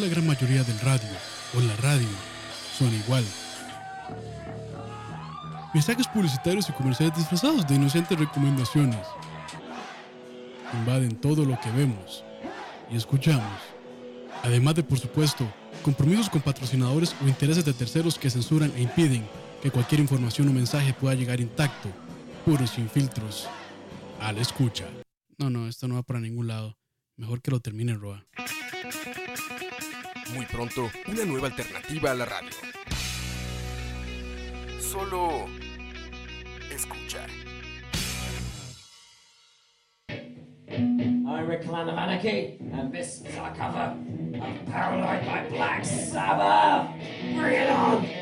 la gran mayoría del radio o la radio suena igual? Mensajes publicitarios y comerciales disfrazados de inocentes recomendaciones invaden todo lo que vemos y escuchamos. Además de, por supuesto, compromisos con patrocinadores o intereses de terceros que censuran e impiden que cualquier información o mensaje pueda llegar intacto, puros sin filtros, a la escucha. No, no, esto no va para ningún lado. Mejor que lo termine Roa. Muy pronto, una nueva alternativa a la radio. Solo escucha. I'm Rick Clan of Anarchy, and this is our cover of Paranoid by Black Sabbath. Bring it on!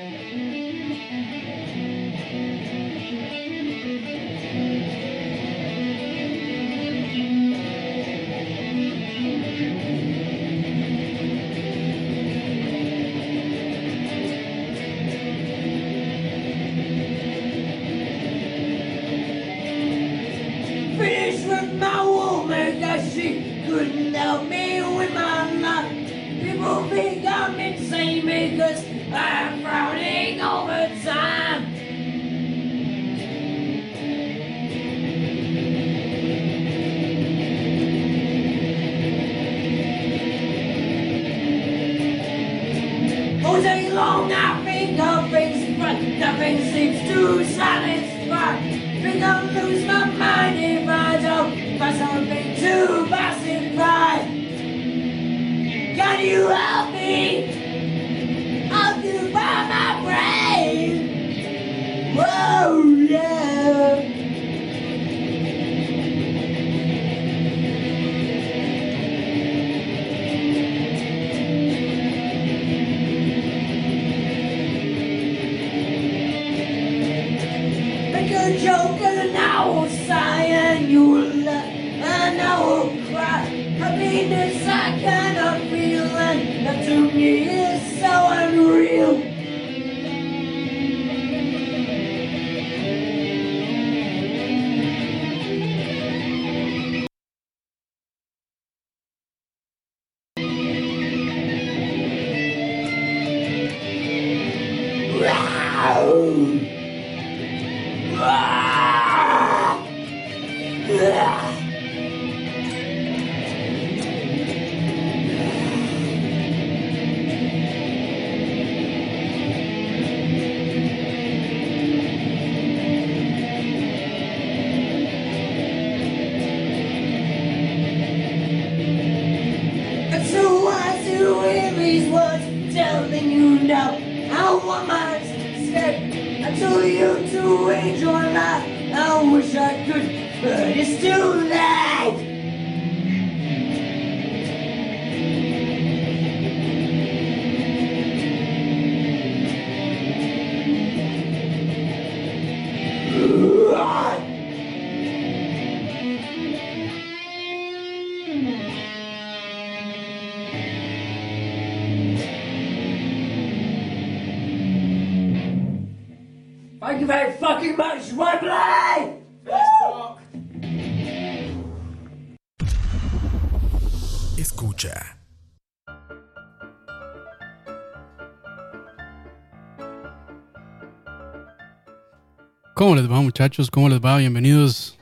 ¿Cómo les va, muchachos? ¿Cómo les va? Bienvenidos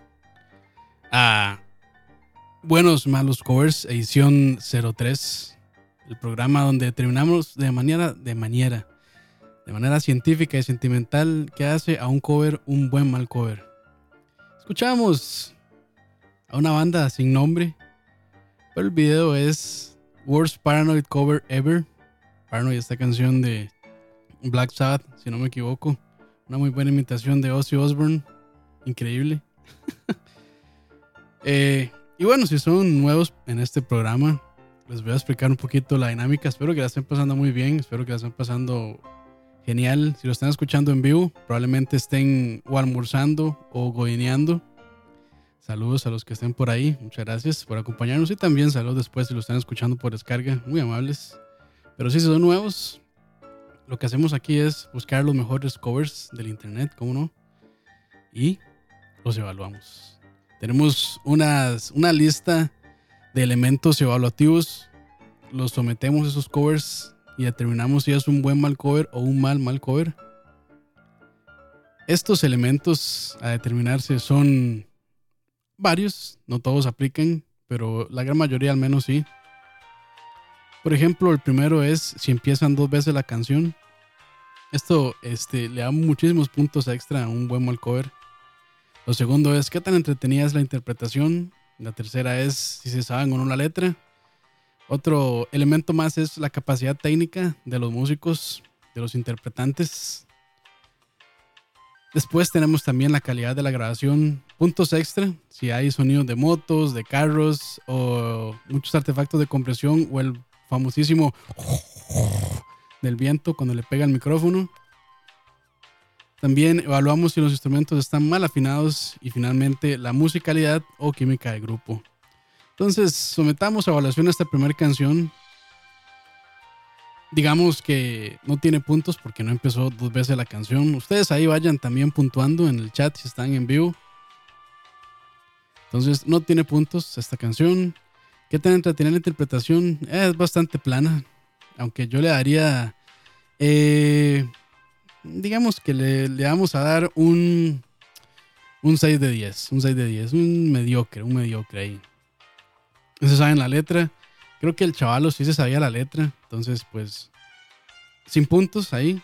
a Buenos Malos Covers, edición 03. El programa donde determinamos de manera, de manera, de manera científica y sentimental que hace a un cover un buen mal cover. Escuchamos a una banda sin nombre, pero el video es Worst Paranoid Cover Ever. Paranoid, esta canción de Black Sabbath, si no me equivoco. Una muy buena imitación de Ozzy Osbourne. Increíble. Eh, y bueno, si son nuevos en este programa, les voy a explicar un poquito la dinámica. Espero que la estén pasando muy bien. Espero que la estén pasando genial. Si lo están escuchando en vivo, probablemente estén o almorzando o godineando. Saludos a los que estén por ahí. Muchas gracias por acompañarnos. Y también saludos después si lo están escuchando por descarga. Muy amables. Pero si son nuevos, lo que hacemos aquí es buscar los mejores covers del internet, ¿cómo no? Y los evaluamos. Tenemos una lista de elementos evaluativos los sometemos a esos covers y determinamos si es un buen mal cover o un mal mal cover. Estos elementos a determinarse son varios, no todos aplican, pero la gran mayoría al menos sí. Por ejemplo, el primero es si empiezan dos veces la canción. Esto este, le da muchísimos puntos extra a un buen mal cover. Lo segundo es qué tan entretenida es la interpretación. La tercera es si se saben o no la letra. Otro elemento más es la capacidad técnica de los músicos, de los interpretantes. Después tenemos también la calidad de la grabación. Puntos extra, si hay sonidos de motos, de carros o muchos artefactos de compresión o el famosísimo del viento cuando le pega el micrófono. También evaluamos si los instrumentos están mal afinados y finalmente la musicalidad o química del grupo. Entonces, sometamos a evaluación esta primera canción. Digamos que no tiene puntos porque no empezó dos veces la canción. Ustedes ahí vayan también puntuando en el chat si están en vivo. Entonces, no tiene puntos esta canción. ¿Qué tan entretenida la interpretación? es bastante plana. Aunque yo le daría. Eh, digamos que le, vamos a dar un. Un 6 de 10. Un 6 de 10. Un mediocre, un mediocre ahí. No se saben la letra. Creo que el chavalo sí se sabía la letra. Entonces, pues. Sin puntos ahí.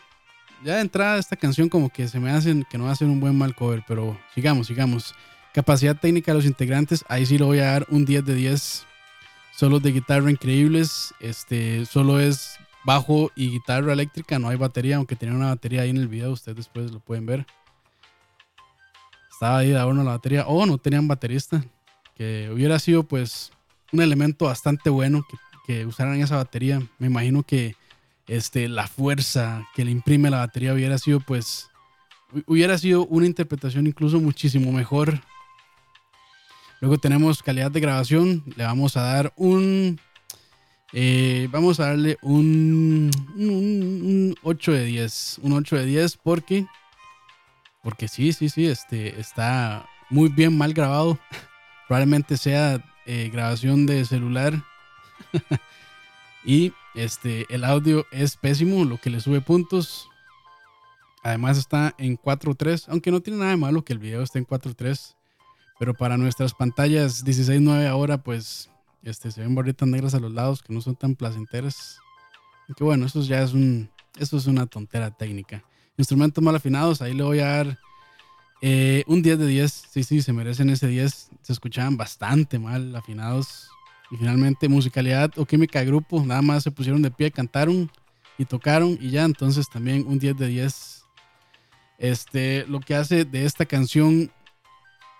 Ya de entrada esta canción como que se me hacen que no hacen un buen mal cover. Pero sigamos, sigamos. Capacidad técnica de los integrantes. Ahí sí le voy a dar un 10 de 10 solos de guitarra increíbles. Este solo es bajo y guitarra eléctrica, no hay batería, aunque tenía una batería ahí en el video, ustedes después lo pueden ver. Estaba ahí de adorno la batería, o no tenían baterista, que hubiera sido pues un elemento bastante bueno que, que usaran esa batería. Me imagino que este, la fuerza que le imprime la batería hubiera sido pues hubiera sido una interpretación incluso muchísimo mejor Luego tenemos calidad de grabación. Le vamos a dar un. Eh, vamos a darle un, un, 8 de 10. Un 8 de 10 porque. Porque sí, sí, sí. Este, está muy bien mal grabado. Probablemente sea eh, grabación de celular. y este, el audio es pésimo, lo que le sube puntos. Además está en 4.3, aunque no tiene nada de malo que el video esté en 4.3. Pero para nuestras pantallas 16.9 ahora, pues este, se ven barritas negras a los lados que no son tan placenteras. Que bueno, eso ya es un, eso es una tontera técnica. Instrumentos mal afinados, ahí le voy a dar eh, un 10 de 10. Sí, sí, se merecen ese 10. Se escuchaban bastante mal afinados. Y finalmente, musicalidad o química de grupo, nada más se pusieron de pie, cantaron y tocaron y ya, entonces también un 10 de 10. Este, lo que hace de esta canción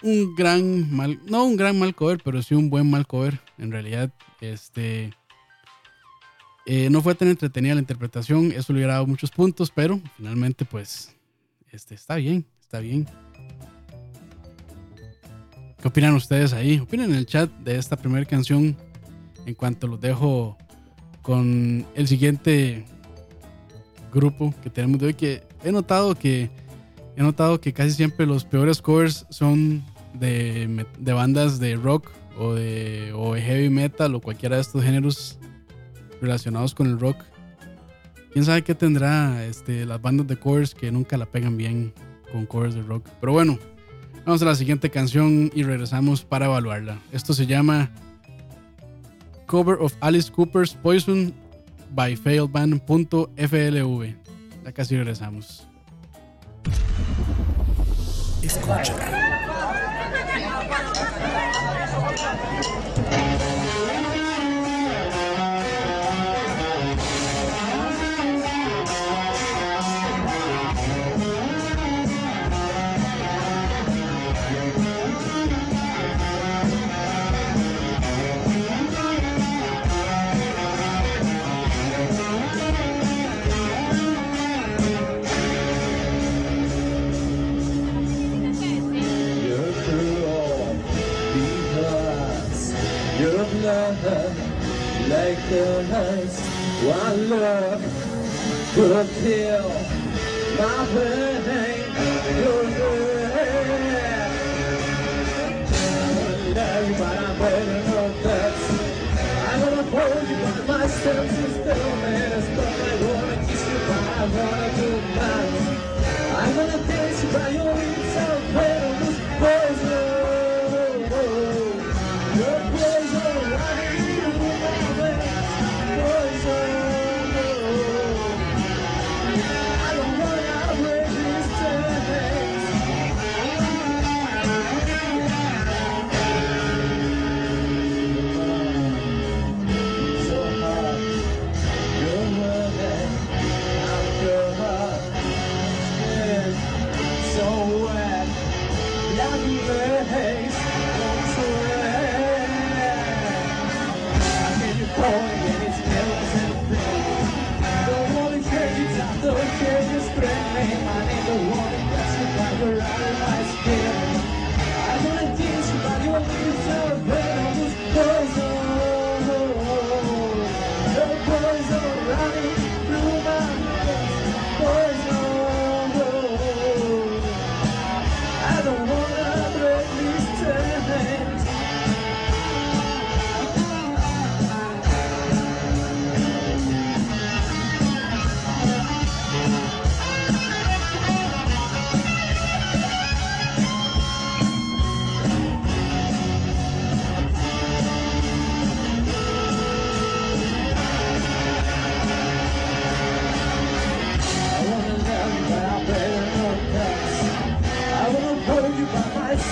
un gran mal, no un gran mal cover, pero sí un buen mal cover. En realidad, este eh, no fue tan entretenida la interpretación, eso le hubiera dado muchos puntos, pero finalmente, pues, este está bien, está bien. ¿Qué opinan ustedes ahí? Opinen en el chat de esta primera canción. En cuanto los dejo con el siguiente grupo que tenemos de hoy, que he notado que he notado que casi siempre los peores covers son de, bandas de rock o de, o heavy metal o cualquiera de estos géneros relacionados con el rock. Quién sabe qué tendrá este, las bandas de covers que nunca la pegan bien con covers de rock. Pero bueno, vamos a la siguiente canción y regresamos para evaluarla. Esto se llama Cover of Alice Cooper's Poison by failedband.flv. Ya casi regresamos. Escucha.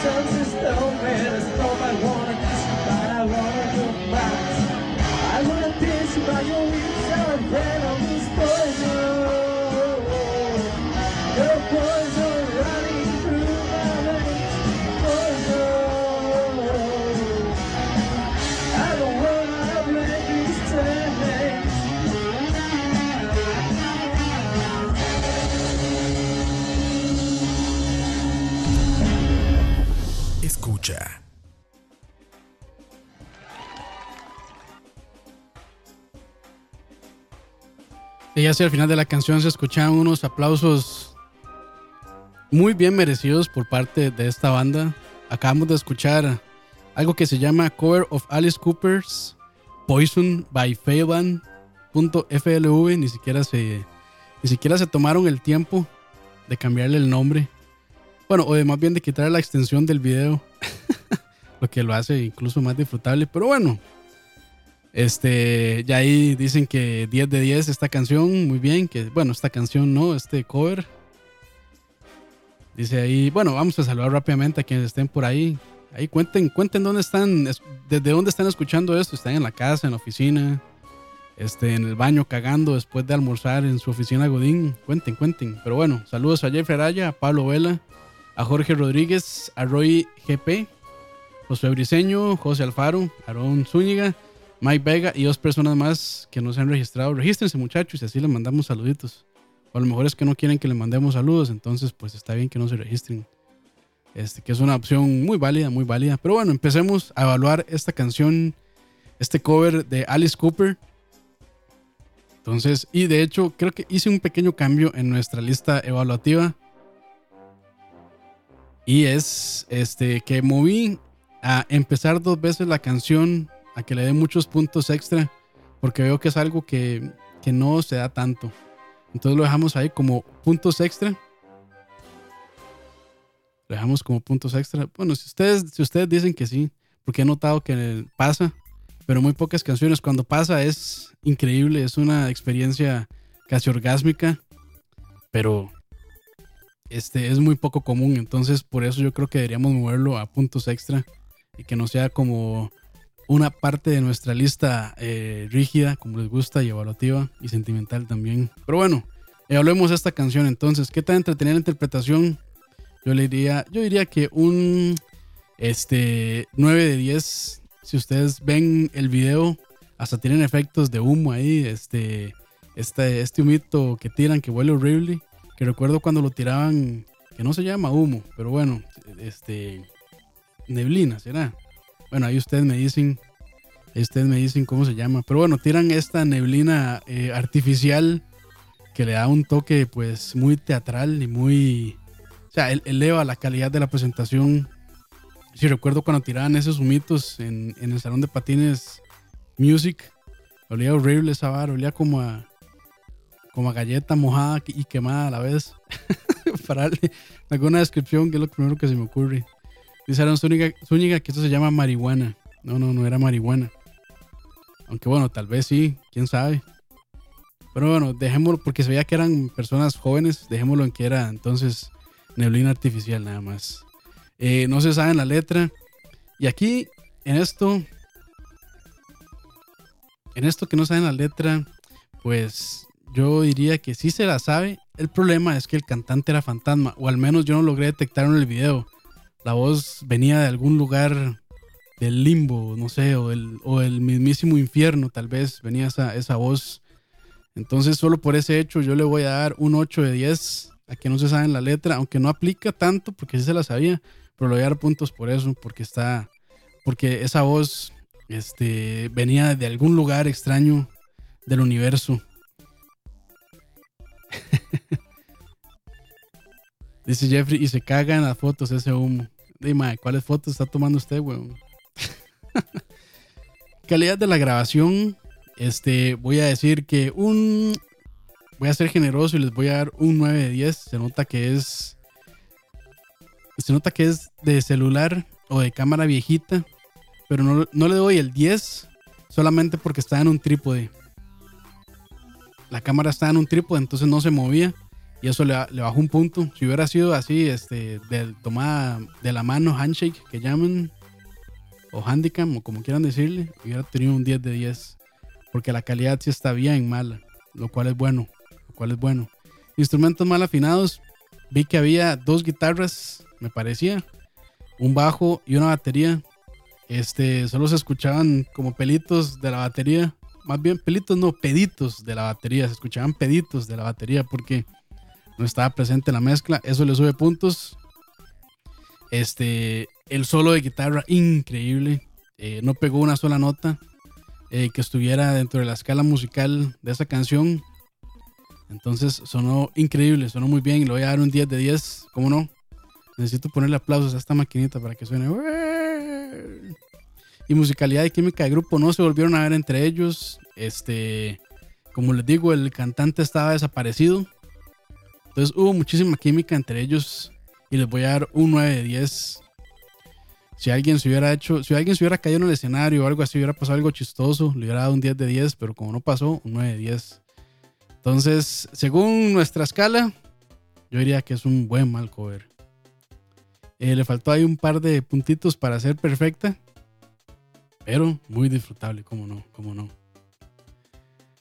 By hacia el final de la canción se escuchaban unos aplausos muy bien merecidos por parte de esta banda. Acabamos de escuchar algo que se llama Cover of Alice Cooper's Poison by Failband.flv. Ni siquiera se ni siquiera se tomaron el tiempo de cambiarle el nombre. Bueno, o de más bien de quitar la extensión del video. lo que lo hace incluso más disfrutable. Pero bueno, este, ya ahí dicen que 10 de 10 esta canción, muy bien, que bueno, esta canción no, este cover. Dice ahí, bueno, vamos a saludar rápidamente a quienes estén por ahí. Ahí cuenten, cuenten dónde están, es- desde dónde están escuchando esto. Están en la casa, en la oficina, este, en el baño cagando después de almorzar en su oficina Godín. Cuenten, cuenten. Pero bueno, saludos a Jeffrey Araya, a Pablo Vela, a Jorge Rodríguez, a Roy GP, José Briseño, José Alfaro, Aarón Zúñiga, Mike Vega y dos personas más que no se han registrado. Regístrense muchachos y así les mandamos saluditos. O a lo mejor es que no quieren que les mandemos saludos, entonces pues está bien que no se registren. Este, que es una opción muy válida, muy válida. Pero bueno, empecemos a evaluar esta canción, este cover de Alice Cooper. Entonces, y de hecho, creo que hice un pequeño cambio en nuestra lista evaluativa. Y es este que moví a empezar dos veces la canción, a que le dé muchos puntos extra, porque veo que es algo que, que no se da tanto. Entonces lo dejamos ahí como puntos extra. Lo dejamos como puntos extra. Bueno, si ustedes, si ustedes dicen que sí, porque he notado que pasa, pero muy pocas canciones. Cuando pasa es increíble, es una experiencia casi orgásmica, pero este es muy poco común. Entonces, por eso yo creo que deberíamos moverlo a puntos extra y que no sea como una parte de nuestra lista eh, rígida, como les gusta, y evaluativa y sentimental también. Pero bueno, eh, hablemos esta canción entonces. ¿Qué tan entretenida la interpretación? Yo le diría, yo diría que un este 9 de 10. Si ustedes ven el video, hasta tienen efectos de humo ahí, este, este, este humito que tiran que huele horrible. Que recuerdo cuando lo tiraban, que no se llama humo, pero bueno, este, neblina, ¿será? Bueno, ahí ustedes me dicen, ustedes me dicen cómo se llama. Pero bueno, tiran esta neblina eh, artificial que le da un toque pues muy teatral y muy... O sea, eleva la calidad de la presentación. Si recuerdo cuando tiraban esos humitos en, en el salón de patines Music, Olía horrible esa vara, olía como a, como a galleta mojada y quemada a la vez. Para darle alguna descripción, que es lo primero que se me ocurre. Dice Aaron Zúñiga, que esto se llama marihuana. No, no, no era marihuana. Aunque bueno, tal vez sí, quién sabe. Pero bueno, dejémoslo, porque se veía que eran personas jóvenes, dejémoslo en que era entonces neblina artificial nada más. Eh, no se sabe en la letra. Y aquí, en esto, en esto que no saben la letra, pues yo diría que sí se la sabe. El problema es que el cantante era fantasma, o al menos yo no logré detectar en el video. La voz venía de algún lugar del limbo, no sé, o el, o el mismísimo infierno, tal vez venía esa, esa voz. Entonces, solo por ese hecho, yo le voy a dar un 8 de 10 a que no se sabe la letra, aunque no aplica tanto, porque sí se la sabía, pero le voy a dar puntos por eso, porque está, porque esa voz este, venía de algún lugar extraño del universo. Dice Jeffrey, y se caga en las fotos ese humo. Dime, ¿cuáles fotos está tomando usted, weón? Calidad de la grabación. Este, voy a decir que un. Voy a ser generoso y les voy a dar un 9 de 10. Se nota que es. Se nota que es de celular o de cámara viejita. Pero no, no le doy el 10 solamente porque está en un trípode. La cámara está en un trípode, entonces no se movía. Y eso le, le bajó un punto. Si hubiera sido así, este, de tomada de la mano, handshake, que llaman, o handicam, o como quieran decirle, hubiera tenido un 10 de 10. Porque la calidad sí está bien mala, lo cual es bueno. Lo cual es bueno. Instrumentos mal afinados. Vi que había dos guitarras, me parecía, un bajo y una batería. Este, solo se escuchaban como pelitos de la batería. Más bien pelitos, no, peditos de la batería. Se escuchaban peditos de la batería porque no estaba presente en la mezcla. Eso le sube puntos. Este, el solo de guitarra, increíble. Eh, no pegó una sola nota eh, que estuviera dentro de la escala musical de esa canción. Entonces sonó increíble, sonó muy bien y le voy a dar un 10 de 10. ¿Cómo no? Necesito ponerle aplausos a esta maquinita para que suene. Y musicalidad y química de grupo no se volvieron a ver entre ellos. Este, como les digo, el cantante estaba desaparecido. Entonces hubo muchísima química entre ellos y les voy a dar un 9 de 10. Si alguien se hubiera hecho, si alguien se hubiera caído en el escenario o algo así, hubiera pasado algo chistoso, le hubiera dado un 10 de 10, pero como no pasó, un 9 de 10. Entonces, según nuestra escala, yo diría que es un buen mal cover. Eh, le faltó ahí un par de puntitos para ser perfecta, pero muy disfrutable, como no, como no.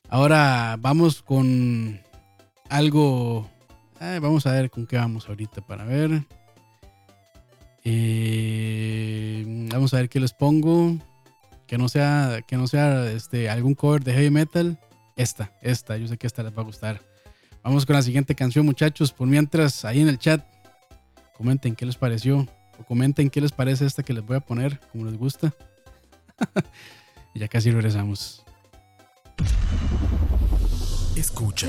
Ahora vamos con algo vamos a ver con qué vamos ahorita para ver. Eh, vamos a ver qué les pongo. Que no sea, que no sea este, algún cover de heavy metal. Esta, esta, yo sé que esta les va a gustar. Vamos con la siguiente canción, muchachos. Por mientras, ahí en el chat, comenten qué les pareció. O comenten qué les parece esta que les voy a poner, como les gusta. y ya casi regresamos. Escucha.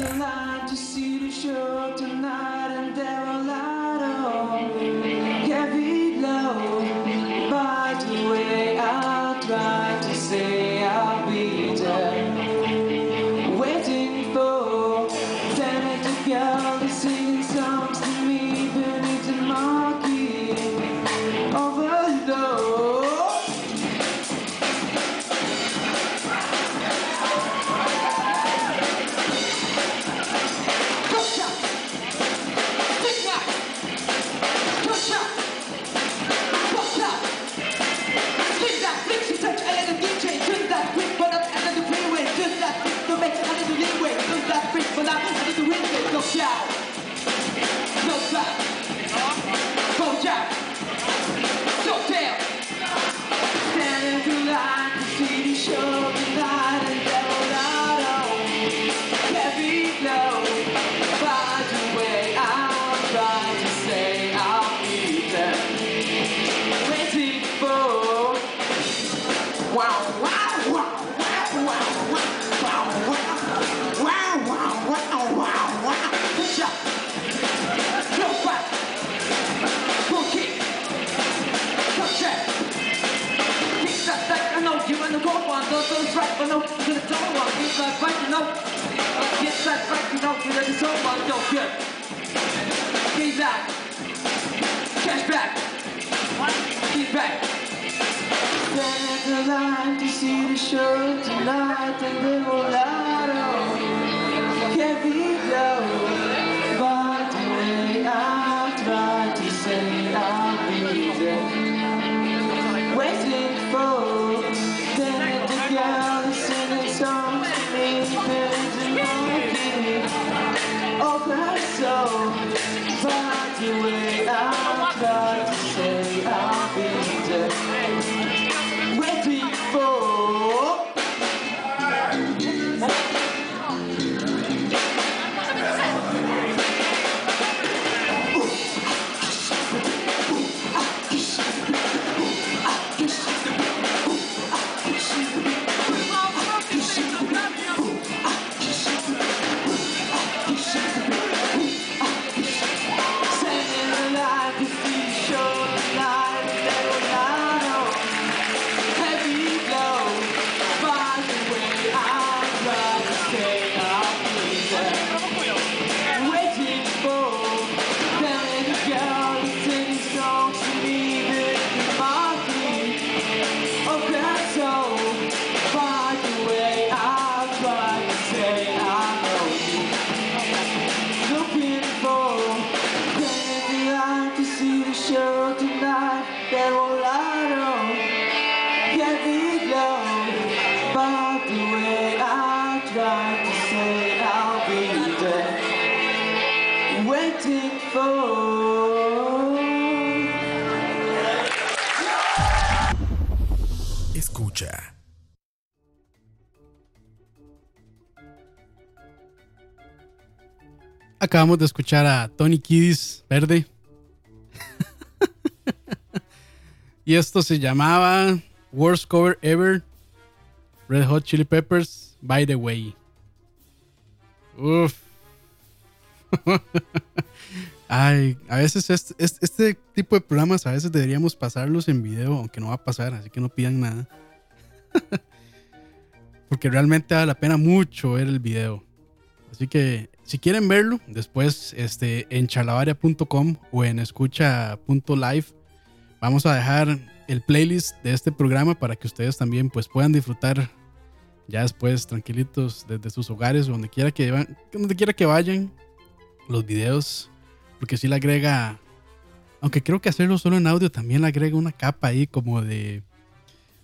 Acabamos de escuchar a Tony Kiddis Verde. y esto se llamaba Worst Cover Ever. Red Hot Chili Peppers, By the Way. Uf. Ay, a veces este, este- este tipo de programas a veces deberíamos pasarlos en video, aunque no va a pasar, así que no pidan nada. Porque realmente vale la pena mucho ver el video. Así que si quieren verlo, después este, en charlavaria.com o en escucha.live vamos a dejar el playlist de este programa para que ustedes también pues puedan disfrutar ya después tranquilitos desde sus hogares o donde quiera que, donde quiera que vayan los videos porque si le agrega aunque creo que hacerlo solo en audio también le agrega una capa ahí como de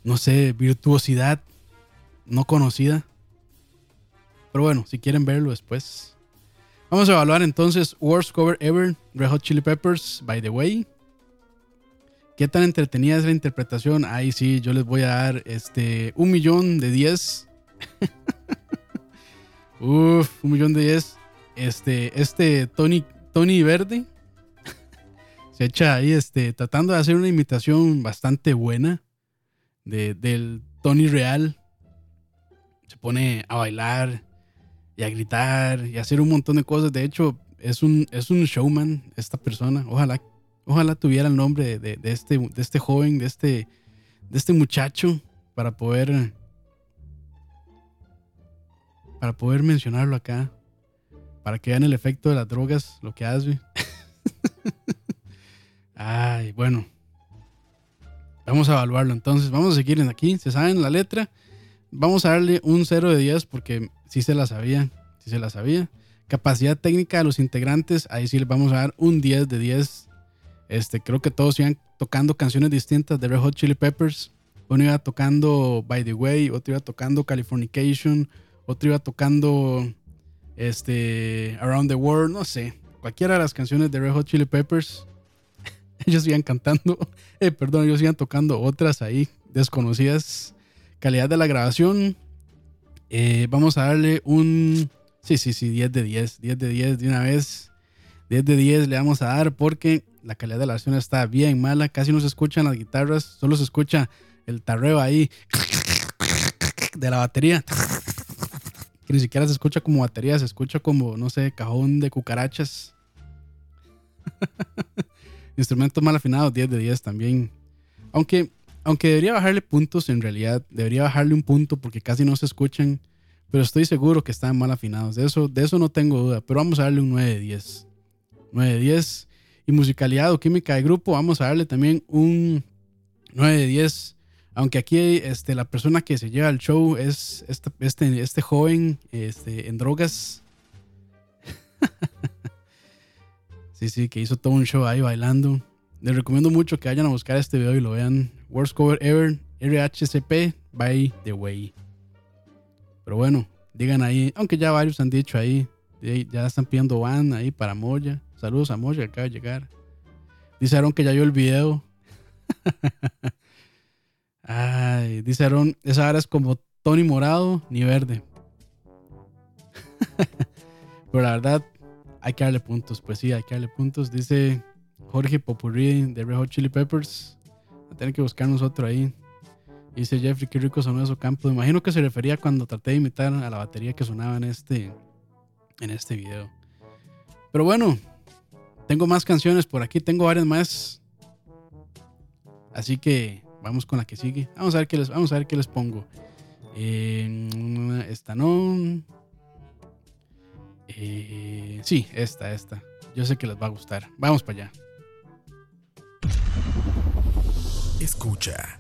no sé virtuosidad no conocida pero bueno, si quieren verlo después. Vamos a evaluar entonces Worst Cover Ever, Red Hot Chili Peppers, by the way. ¿Qué tan entretenida es la interpretación? Ahí sí, yo les voy a dar este un millón de 10. Uf, un millón de 10. Este, este Tony, Tony Verde se echa ahí este, tratando de hacer una imitación bastante buena de, del Tony real. Se pone a bailar y a gritar y a hacer un montón de cosas. De hecho, es un, es un showman esta persona. Ojalá, ojalá tuviera el nombre de, de- este, de este joven, de este, de este muchacho para poder para poder mencionarlo acá. Para que vean el efecto de las drogas, lo que hace. Ay, bueno. Vamos a evaluarlo entonces. Vamos a seguir en aquí. Se saben la letra. Vamos a darle un 0 de 10 porque sí se la sabía. Sí se la sabía. Capacidad técnica de los integrantes. Ahí sí les vamos a dar un 10 de 10. Este, creo que todos iban tocando canciones distintas de Red Hot Chili Peppers. Uno iba tocando By the Way, otro iba tocando Californication, otro iba tocando este, Around the World, no sé. Cualquiera de las canciones de Red Hot Chili Peppers. ellos iban cantando, eh, perdón, ellos iban tocando otras ahí desconocidas. Calidad de la grabación. Eh, vamos a darle un. Sí, sí, sí, 10 de 10. 10 de 10 de una vez. 10 de 10 le vamos a dar porque la calidad de la grabación está bien mala. Casi no se escuchan las guitarras. Solo se escucha el tarreo ahí de la batería. Que ni siquiera se escucha como batería, se escucha como, no sé, cajón de cucarachas. Instrumentos mal afinados, 10 de 10 también. Aunque, aunque debería bajarle puntos, en realidad, debería bajarle un punto porque casi no se escuchan. Pero estoy seguro que están mal afinados. De eso, de eso no tengo duda. Pero vamos a darle un 9 de 10. 9 de 10. Y musicalidad o química de grupo, vamos a darle también un 9 de 10. Aunque aquí este, la persona que se lleva al show es este, este, este joven este, en drogas. sí, sí, que hizo todo un show ahí bailando. Les recomiendo mucho que vayan a buscar este video y lo vean. Worst Cover Ever, RHCP, by the way. Pero bueno, digan ahí, aunque ya varios han dicho ahí, ya están pidiendo van ahí para Moya. Saludos a Moya, acaba de llegar. Dice Aaron que ya vio el video. Ay, dice Aaron, esa hora es como Tony morado ni verde. Pero la verdad, hay que darle puntos. Pues sí, hay que darle puntos. Dice Jorge Popurrí de Red Hot Chili Peppers. Tener que buscarnos otro ahí. Dice Jeffrey, qué rico sonó eso campo. Imagino que se refería cuando traté de imitar a la batería que sonaba en este, en este video. Pero bueno, tengo más canciones por aquí, tengo varias más. Así que vamos con la que sigue. Vamos a ver qué les, vamos a ver qué les pongo. Eh, esta no. Eh, sí, esta, esta. Yo sé que les va a gustar. Vamos para allá. Escucha.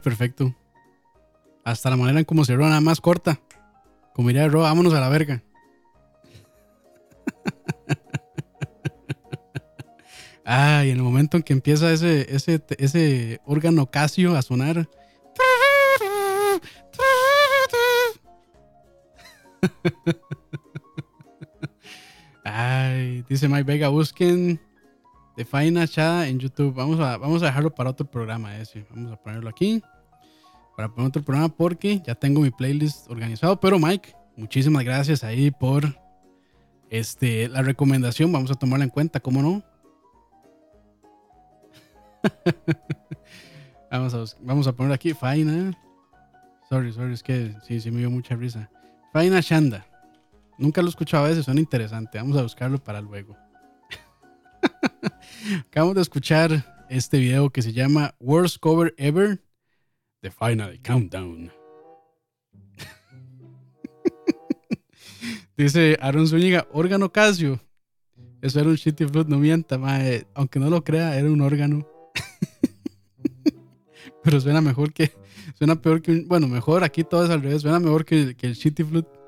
perfecto. Hasta la manera en cómo cerró, nada más corta. Como diría Ro, vámonos a la verga. ah, y en el momento en que empieza ese, ese, ese órgano casio a sonar. Ay, dice Mike Vega, busquen de Faina Chada en YouTube. Vamos a, vamos a dejarlo para otro programa ese. Vamos a ponerlo aquí. Para poner otro programa porque ya tengo mi playlist organizado. Pero Mike, muchísimas gracias ahí por este, la recomendación. Vamos a tomarla en cuenta, ¿cómo no? vamos, a, vamos a poner aquí Faina. Sorry, sorry, es que sí, sí me dio mucha risa. Faina Shanda. Nunca lo he escuchado a veces, suena interesante. Vamos a buscarlo para luego. Acabamos de escuchar este video que se llama Worst Cover Ever, The Final Countdown. Dice Aaron Zúñiga, órgano Casio. Eso era un shitty flute, no mienta, mae. Aunque no lo crea, era un órgano. Pero suena mejor que. Suena peor que un. Bueno, mejor aquí todo al revés. Suena mejor que, que el shitty flute.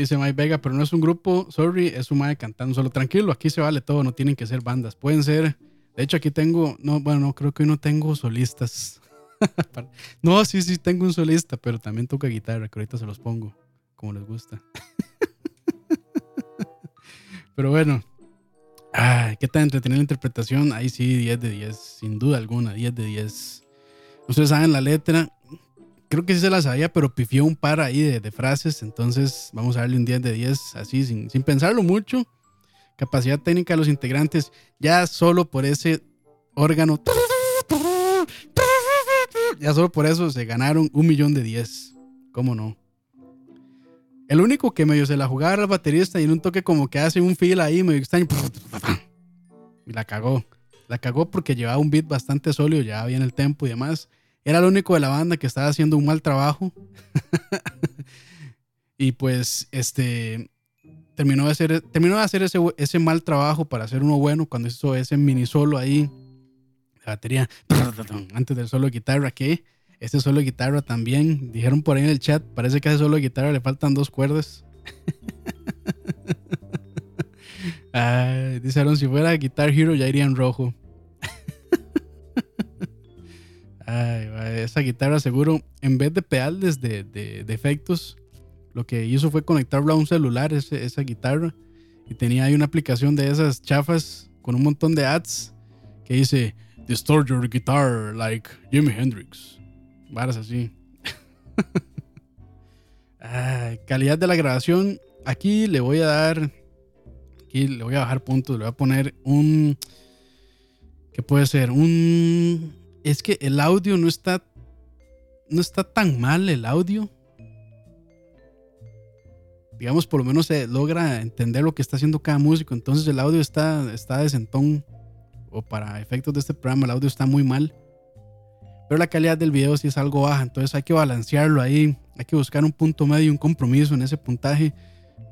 Dice Mike Vega, pero no es un grupo, sorry, es un Mike cantando solo. Tranquilo, aquí se vale todo, no tienen que ser bandas. Pueden ser. De hecho, aquí tengo. No, bueno, no, creo que hoy no tengo solistas. no, sí, sí, tengo un solista, pero también toca guitarra, que ahorita se los pongo, como les gusta. pero bueno. Qué tan entretenida la interpretación. Ahí sí, 10 de 10, sin duda alguna, 10 de 10. Ustedes saben la letra, creo que sí se la sabía, pero pifió un par ahí de, frases. Entonces vamos a darle un 10 de 10 así, sin, sin, pensarlo mucho. Capacidad técnica de los integrantes, ya solo por ese órgano. Ya solo por eso se ganaron un millón de 10. ¿Cómo no? El único que medio se la jugaba era el baterista y en un toque como que hace un feel ahí medio extraño. Y la cagó. La cagó porque llevaba un beat bastante sólido, llevaba bien el tempo y demás. Era el único de la banda que estaba haciendo un mal trabajo. y pues, este, terminó de hacer, terminó de hacer ese, ese, mal trabajo para hacer uno bueno cuando hizo ese mini solo ahí. La batería, antes del solo de guitarra, que este solo de guitarra también, dijeron por ahí en el chat, parece que a ese solo de guitarra le faltan dos cuerdas. Dijeron, si fuera Guitar Hero ya iría en rojo. Esa guitarra seguro, en vez de pedales de, de, de, efectos, lo que hizo fue conectarlo a un celular, esa guitarra. Y tenía ahí una aplicación de esas chafas con un montón de ads que dice, Distort your guitar like Jimi Hendrix. Varas así. Calidad de la grabación. Aquí le voy a dar, aquí le voy a bajar puntos, le voy a poner un, ¿qué puede ser? Un es que el audio no está no está tan mal el audio. Digamos, por lo menos se logra entender lo que está haciendo cada músico. Entonces el audio está, está de sentón. O para efectos de este programa, el audio está muy mal. Pero la calidad del video sí es algo baja. Entonces hay que balancearlo ahí. Hay que buscar un punto medio, un compromiso en ese puntaje.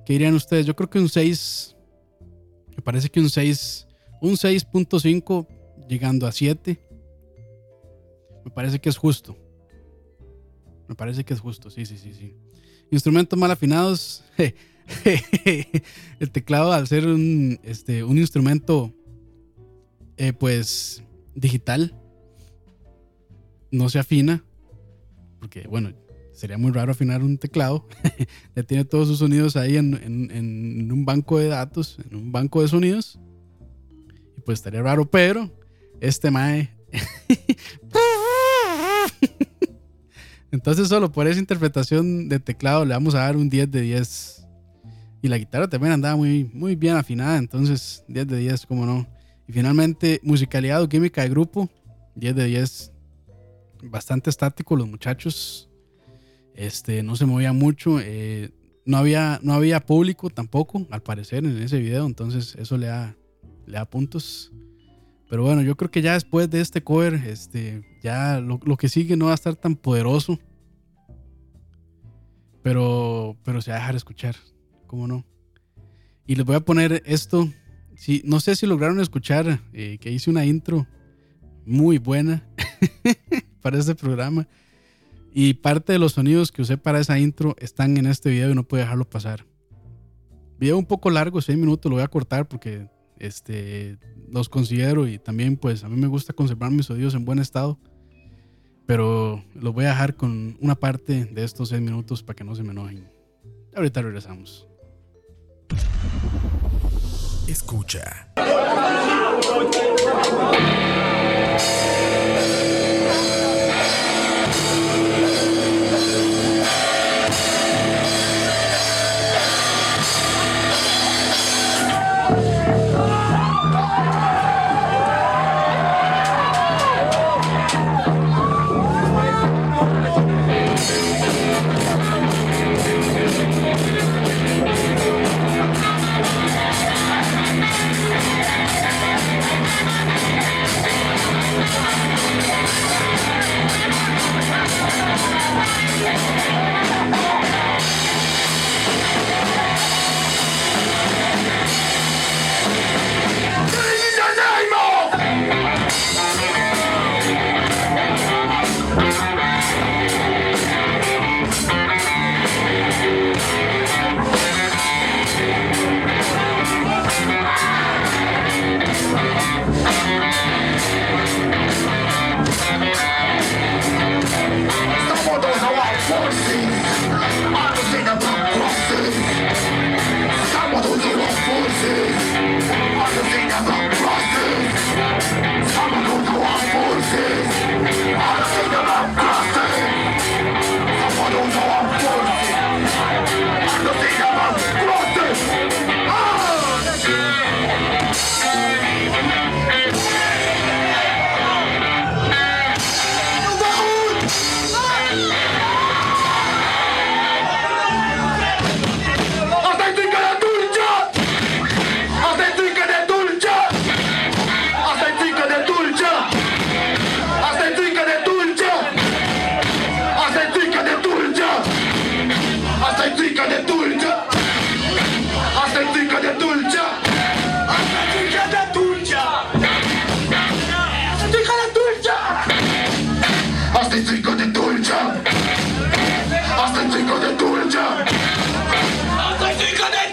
¿Qué dirían ustedes? Yo creo que un 6. Me parece que un 6. Un 6.5 llegando a 7 me parece que es justo. Me parece que es justo, sí, sí, sí, sí. Instrumentos mal afinados. el teclado, al ser un, este, un instrumento, eh, pues, digital, no se afina. Porque, bueno, sería muy raro afinar un teclado. ya tiene todos sus sonidos ahí en, en, en, un banco de datos, en un banco de sonidos. Y pues estaría raro, pero este Mae Entonces solo por esa interpretación de teclado le vamos a dar un 10 de 10. Y la guitarra también andaba muy, muy bien afinada, entonces 10 de 10, como no. Y finalmente, musicalidad o química de grupo, 10 de 10. Bastante estático los muchachos. Este, no se movía mucho. Eh, no, había, no había público tampoco, al parecer, en ese video. Entonces eso le da, le da puntos. Pero bueno, yo creo que ya después de este cover, este, ya lo, lo, que sigue no va a estar tan poderoso. Pero, pero se va a dejar escuchar, ¿cómo no? Y les voy a poner esto. Sí, no sé si lograron escuchar eh, que hice una intro muy buena para este programa. Y parte de los sonidos que usé para esa intro están en este video y no puedo dejarlo pasar. Video un poco largo, 6 minutos, lo voy a cortar porque este, los considero y también pues a mí me gusta conservar mis oídos en buen estado, pero los voy a dejar con una parte de estos 6 minutos para que no se me enojen. Ahorita regresamos. Escucha. Atlético de Tunja. Atlético de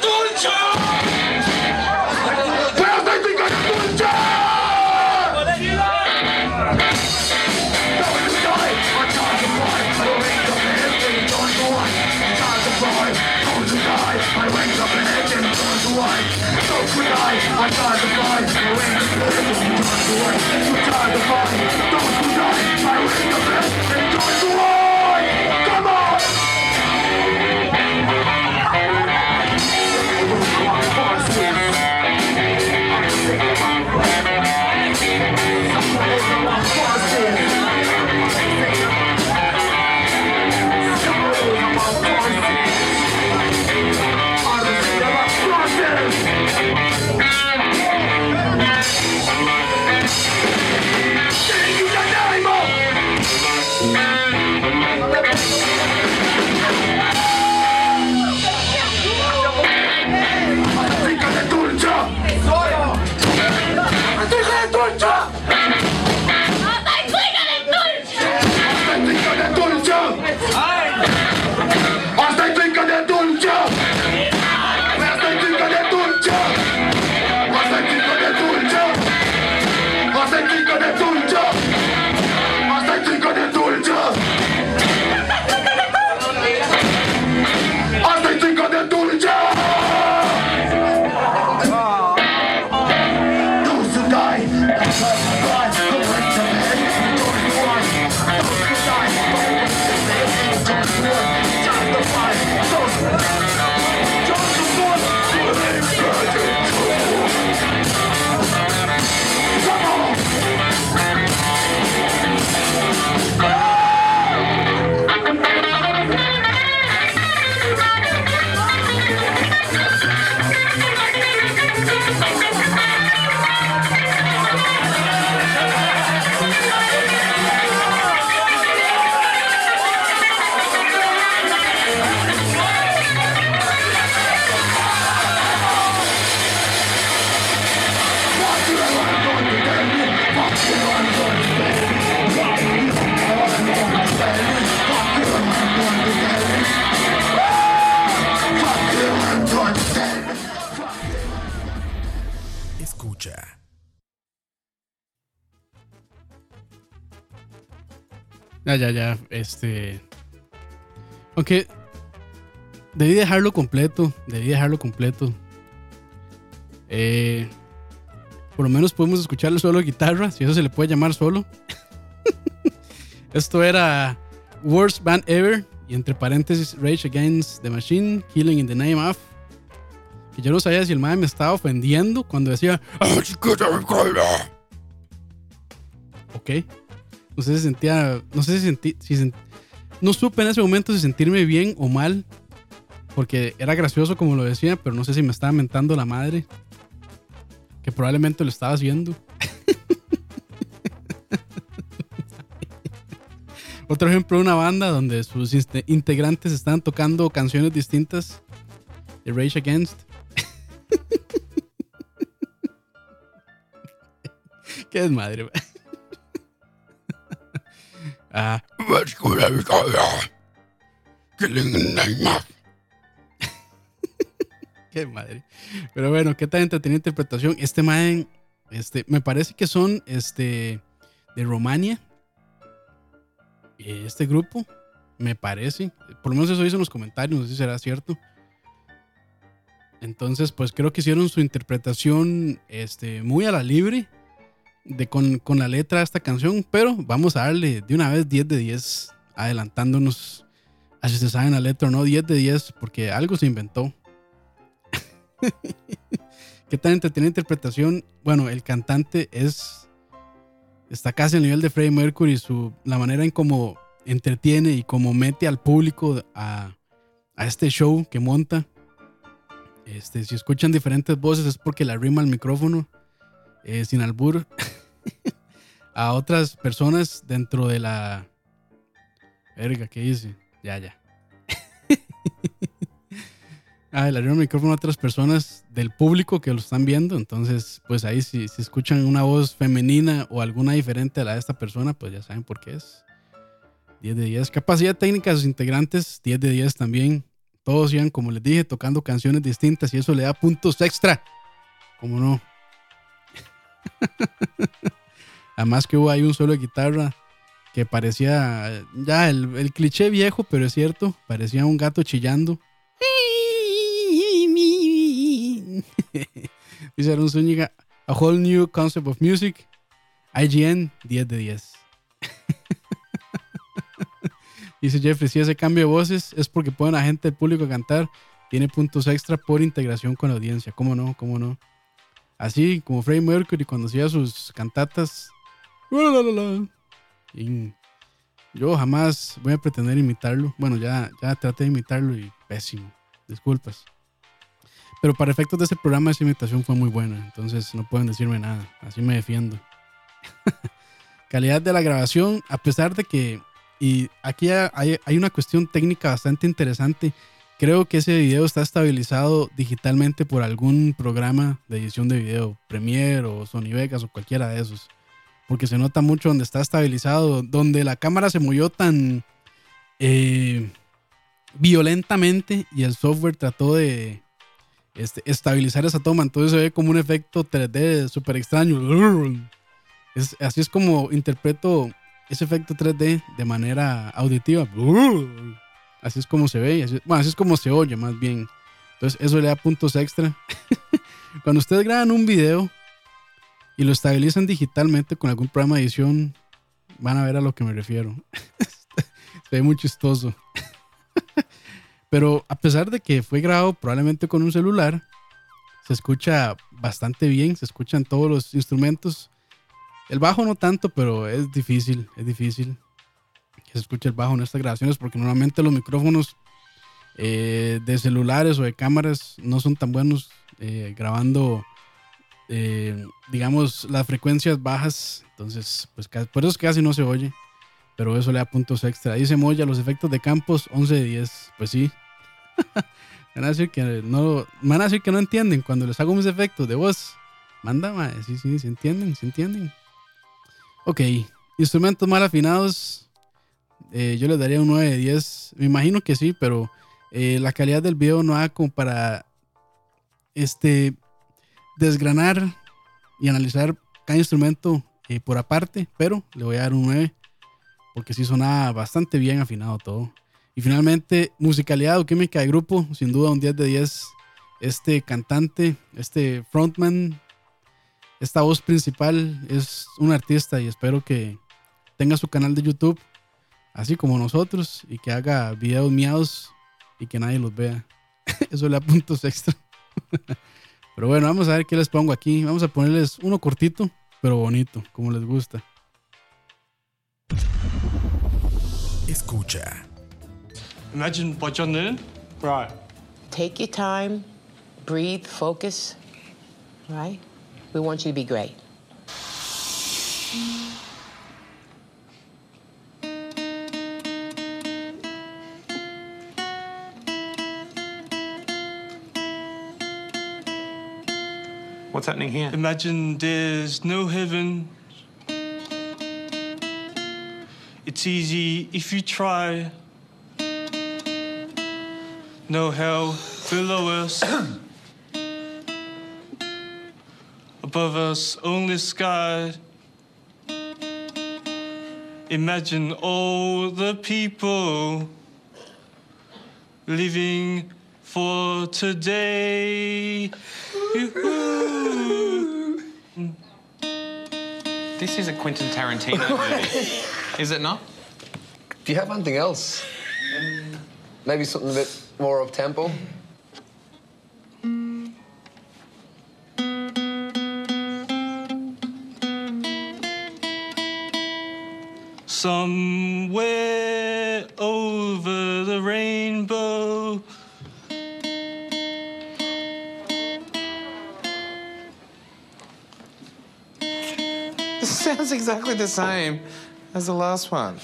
I wake up and to white I'm tired of life I wake up and turn to white Escucha. Ya, ya, ya. Este. Aunque. Debí dejarlo completo. Debí dejarlo completo. Eh por lo menos podemos escucharle solo guitarra. Si eso se le puede llamar solo. Esto era Worst Band Ever. Y entre paréntesis, Rage Against the Machine, Killing in the Name of. Que yo no sabía si el madre me estaba ofendiendo cuando decía. Ok. No sé si sentía. No sé si sentí. No supe en ese momento si sentirme bien o mal. Porque era gracioso como lo decía, pero no sé si me estaba mentando la madre. Que probablemente lo estaba haciendo. Otro ejemplo de una banda donde sus integrantes están tocando canciones distintas de Rage Against. Qué desmadre. ah, qué madre. Pero bueno, qué talento tenía interpretación. Este man, este, me parece que son este de Romania. Este grupo, me parece. Por lo menos eso hizo en los comentarios, no sé si será cierto. Entonces, pues creo que hicieron su interpretación este, muy a la libre de con, con la letra de esta canción, pero vamos a darle de una vez 10 de 10, adelantándonos a si se saben la letra o no, 10 de 10, porque algo se inventó. ¿Qué tan entretenida interpretación? Bueno, el cantante es. Está casi al nivel de Freddie Mercury. Su, la manera en cómo entretiene y cómo mete al público a, a este show que monta. Este, si escuchan diferentes voces es porque la rima al micrófono, eh, sin albur, a otras personas dentro de la. Verga, ¿qué dice? Ya, ya. Ah, le abrió el micrófono a otras personas del público que lo están viendo. Entonces, pues ahí si, escuchan una voz femenina o alguna diferente a la de esta persona, pues ya saben por qué es. 10 de 10. Capacidad técnica de sus integrantes, 10 de 10 también. Todos iban, como les dije, tocando canciones distintas y eso le da puntos extra. ¿Cómo no? Además que hubo ahí un solo de guitarra que parecía ya el cliché viejo, pero es cierto, parecía un gato chillando. Dice Aaron Zúñiga, A Whole New Concept of Music. IGN, 10 de 10. Dice Jeffrey, si ese cambio de voces es porque ponen a gente del público cantar, tiene puntos extra por integración con la audiencia. ¿Cómo no? ¿Cómo no? Así como Freddie Mercury cuando hacía sus cantatas. Yo jamás voy a pretender imitarlo. Bueno, ya, ya traté de imitarlo y pésimo. Disculpas. Pero para efectos de ese programa, esa imitación fue muy buena. Entonces no pueden decirme nada. Así me defiendo. Calidad de la grabación, a pesar de que. Y aquí hay, hay una cuestión técnica bastante interesante. Creo que ese video está estabilizado digitalmente por algún programa de edición de video, Premiere o Sony Vegas o cualquiera de esos. Porque se nota mucho donde está estabilizado, donde la cámara se movió tan eh, violentamente y el software trató de este, estabilizar esa toma. Entonces se ve como un efecto 3D súper extraño. Es- así es como interpreto ese efecto 3D de manera auditiva. Así es como se ve. Así, bueno, así es como se oye más bien. Entonces eso le da puntos extra. Cuando ustedes graban un video y lo estabilizan digitalmente con algún programa de edición, van a ver a lo que me refiero. se ve muy chistoso. Pero a pesar de que fue grabado probablemente con un celular, se escucha bastante bien, se escuchan todos los instrumentos. El bajo no tanto, pero es difícil, es difícil que se escuche el bajo en estas grabaciones porque normalmente los micrófonos eh, de celulares o de cámaras no son tan buenos eh, grabando, eh, digamos, las frecuencias bajas. Entonces, pues por eso es que casi no se oye. Pero eso le da puntos extra. Dice Moya, los efectos de campos, 11 de 10. Pues sí. van, a decir que no, decir que no entienden cuando les hago mis efectos de voz. Manda, mae. Sí, sí, se entienden, se entienden. Ok. Instrumentos mal afinados. eh, yo les daría un 9 de 10. Me imagino que sí, pero eh, la calidad del video no da como para este desgranar y analizar cada instrumento eh, por aparte, pero le voy a dar un 9 porque sí sonaba bastante bien afinado todo. Y finalmente, musicalidad o química de grupo, sin duda un 10 de 10. Este cantante, este frontman, esta voz principal es un artista y espero que tenga su canal de YouTube, así como nosotros, y que haga videos miados y que nadie los vea. Eso le da puntos extra. Pero bueno, vamos a ver qué les pongo aquí. Vamos a ponerles uno cortito, pero bonito, como les gusta. Escucha. Imagine 버전은 Right. Take your time, breathe, focus. Right? We want you to be great. What's happening here? Imagine there's no heaven. It's easy if you try. No hell below us. Above us, only sky. Imagine all the people living for today. This is a Quentin Tarantino movie. Is it not? Do you have anything else? Maybe something a bit more up tempo? Somewhere over the rainbow. This sounds exactly the same as the last one.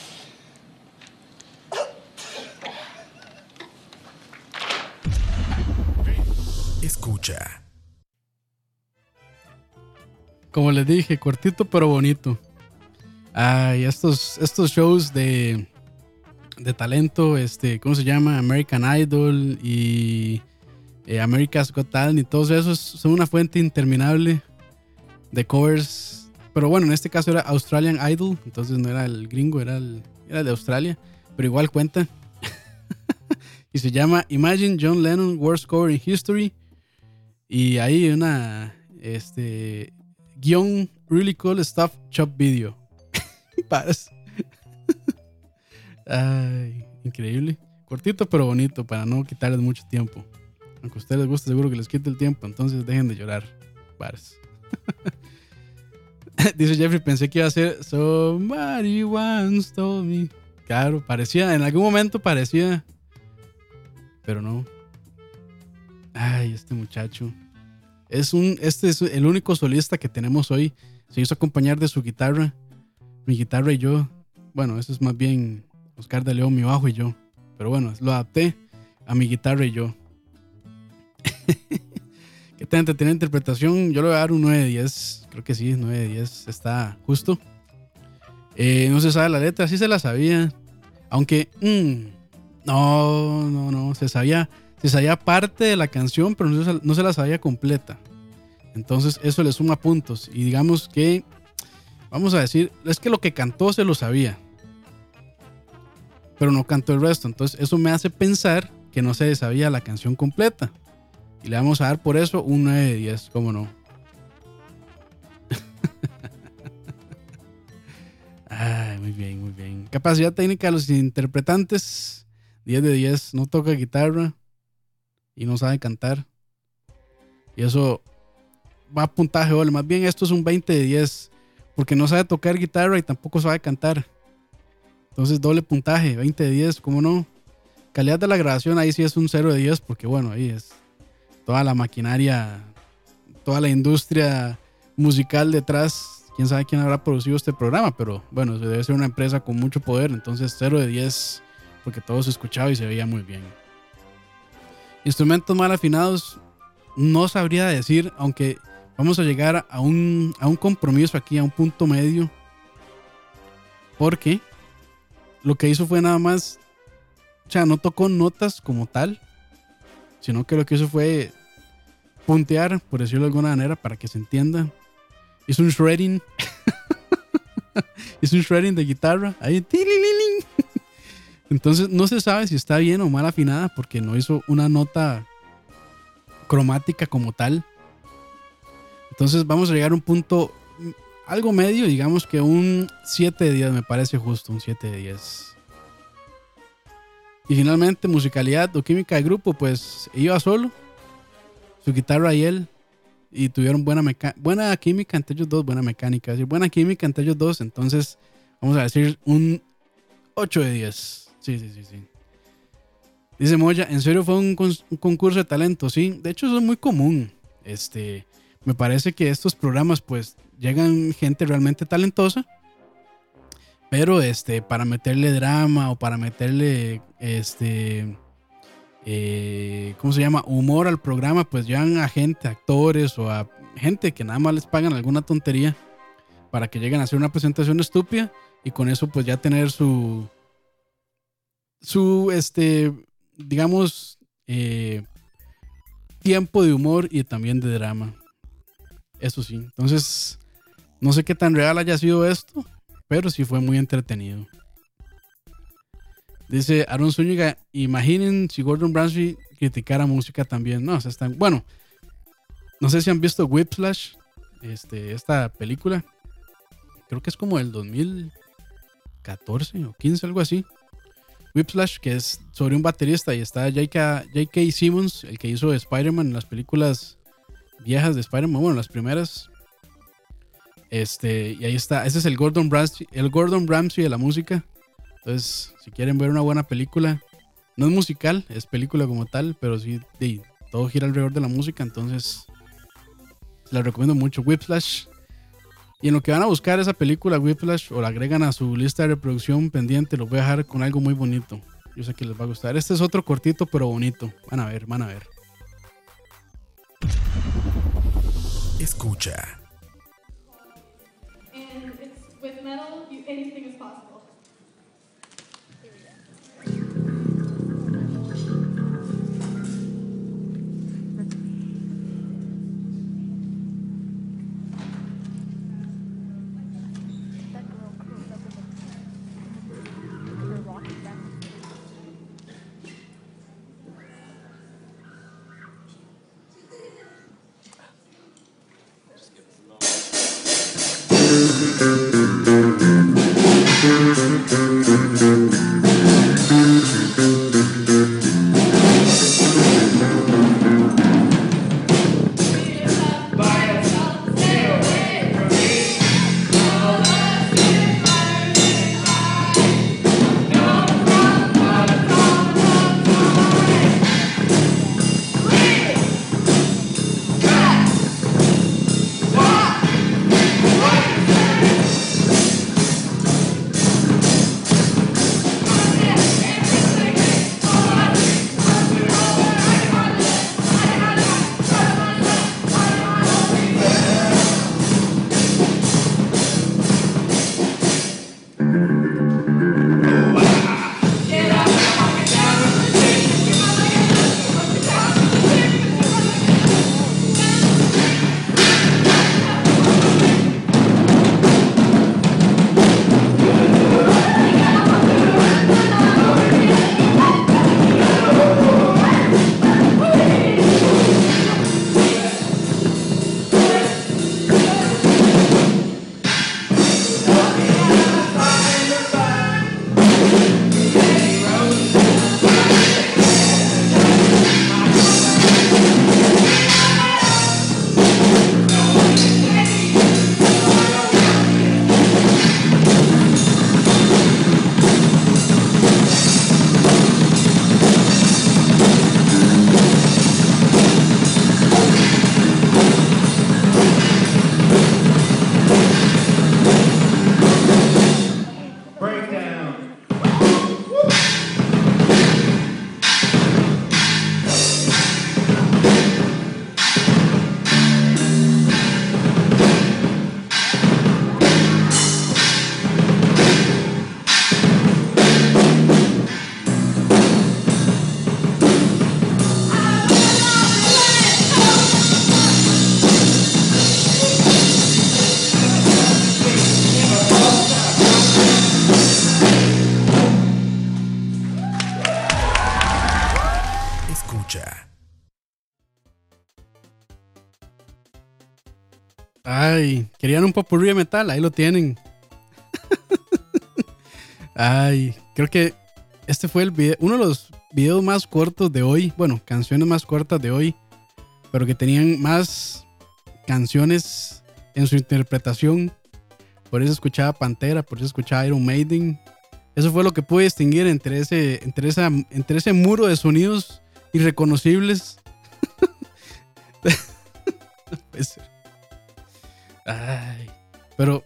Escucha. Como les dije, cortito pero bonito. Ay, estos, estos shows de, de talento, este, ¿cómo se llama? American Idol y eh, America's Got Talent y todos esos son una fuente interminable de covers. Pero bueno, en este caso era Australian Idol, entonces no era el gringo, era el, era de Australia, pero igual cuenta. y se llama Imagine John Lennon Worst Cover in History. Y ahí una, este, guion Really Cool Stuff Chop Video. Paras. Ay, increíble. Cortito pero bonito para no quitarles mucho tiempo. Aunque a ustedes les gusta, seguro que les quite el tiempo. Entonces dejen de llorar. Paras. Dice Jeffrey, pensé que iba a ser Somebody once told me. Claro, parecía, en algún momento parecía. Pero no. Ay, este muchacho. Es un, este es el único solista que tenemos hoy. Se hizo acompañar de su guitarra. Mi guitarra y yo. Bueno, eso es más bien Oscar de León, mi bajo y yo. Pero bueno, lo adapté a mi guitarra y yo. ¿Qué tal entretenida interpretación? Yo le voy a dar un 9 de 10. Creo que sí, 9 de 10. Está justo. Eh, no se sabe la letra, sí se la sabía. Aunque, mm, no, no, no. Se sabía, se sabía parte de la canción, pero no se, la sabía completa. Entonces, eso le suma puntos. Y digamos que, vamos a decir, es que lo que cantó se lo sabía. Pero no cantó el resto. Entonces, eso me hace pensar que no se sabía la canción completa. Y le vamos a dar por eso un 9 de 10, cómo no. Ay, muy bien, muy bien. Capacidad técnica de los interpretantes, 10 de 10. No toca guitarra y no sabe cantar. Y eso va a puntaje doble. Más bien esto es un 20 de 10. Porque no sabe tocar guitarra y tampoco sabe cantar. Entonces doble puntaje, 20 de 10, ¿cómo no? Calidad de la grabación ahí sí es un 0 de 10 porque bueno, ahí es toda la maquinaria, toda la industria musical detrás. Quién sabe quién habrá producido este programa, pero bueno, debe ser una empresa con mucho poder, entonces 0 de 10 porque todo se escuchaba y se veía muy bien. Instrumentos mal afinados, no sabría decir, aunque vamos a llegar a un, a un compromiso aquí, a un punto medio. Porque lo que hizo fue nada más, o sea, no tocó notas como tal, sino que lo que hizo fue puntear, por decirlo de alguna manera, para que se entienda. Hizo un shredding. Hizo un shredding de guitarra. Ahí. tilililin. Entonces no se sabe si está bien o mal afinada porque no hizo una nota cromática como tal. Entonces vamos a llegar a un punto mm, algo medio, digamos que un 7 de 10 me parece justo, un 7 de 10. Y finalmente musicalidad o química de grupo, pues iba solo, su guitarra y él, y tuvieron buena, buena química entre ellos dos, buena mecánica, es decir, buena química entre ellos dos, entonces vamos a decir un 8 de 10. Sí, sí, sí, sí. Dice Moya, ¿en serio fue un, concurso de talento? Sí, de hecho eso es muy común. Este, me parece que estos programas pues llegan gente realmente talentosa, pero este, para meterle drama o para meterle este, eh, ¿cómo se llama? Humor al programa, pues llevan a gente, actores o a gente que nada más les pagan alguna tontería para que lleguen a hacer una presentación estúpida y con eso pues ya tener su, su, este, digamos, eh, tiempo de humor y también de drama. Eso sí. Entonces, no sé qué tan real haya sido esto, pero sí fue muy entretenido. Dice Aaron Zúñiga, imaginen si Gordon Ramsay criticara música también. No, o sea, están, bueno, no sé si han visto Whiplash, este, esta película. Creo que es como el 2014 o 15, algo así. Whiplash, que es sobre un baterista y está J.K. Simmons, el que hizo Spider-Man en las películas viejas de Spider-Man, bueno, las primeras. Este, y ahí está, ese es el Gordon Ramsay, el Gordon Ramsay de la música. Entonces, si quieren ver una buena película, no es musical, es película como tal, pero sí, de, todo gira alrededor de la música, entonces la recomiendo mucho. Whiplash. Y en lo que van a buscar esa película, Whiplash, o la agregan a su lista de reproducción pendiente, los voy a dejar con algo muy bonito. Yo sé que les va a gustar. Este es otro cortito, pero bonito. Van a ver, van a ver. Escucha. and it's with metal, you, anything is possible. Un de metal, ahí lo tienen. Ay, creo que este fue el video, uno de los videos más cortos de hoy. Bueno, canciones más cortas de hoy, pero que tenían más canciones en su interpretación. Por eso escuchaba Pantera, por eso escuchaba Iron Maiden. Eso fue lo que pude distinguir entre ese, entre esa, entre ese muro de sonidos irreconocibles. Ser. Ay, pero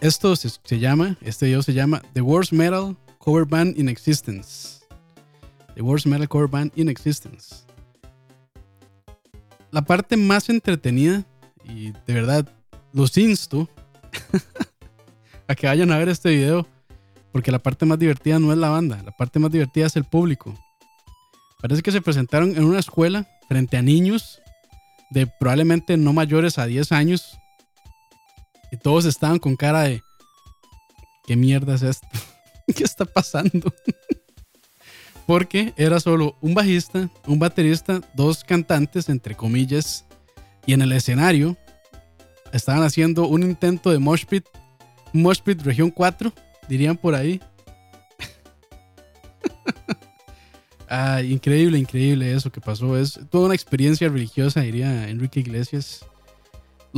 esto se, se llama, este video se llama The Worst Metal Cover Band in Existence. The Worst Metal Cover Band in Existence. La parte más entretenida, y de verdad los insto a que vayan a ver este video, porque la parte más divertida no es la banda, la parte más divertida es el público. Parece que se presentaron en una escuela frente a niños de probablemente no mayores a 10 años. Y todos estaban con cara de, ¿qué mierda es esto? ¿Qué está pasando? Porque era solo un bajista, un baterista, dos cantantes, entre comillas, y en el escenario estaban haciendo un intento de mosh pit, región 4, dirían por ahí. Ah, increíble, increíble eso que pasó. Es toda una experiencia religiosa, diría Enrique Iglesias.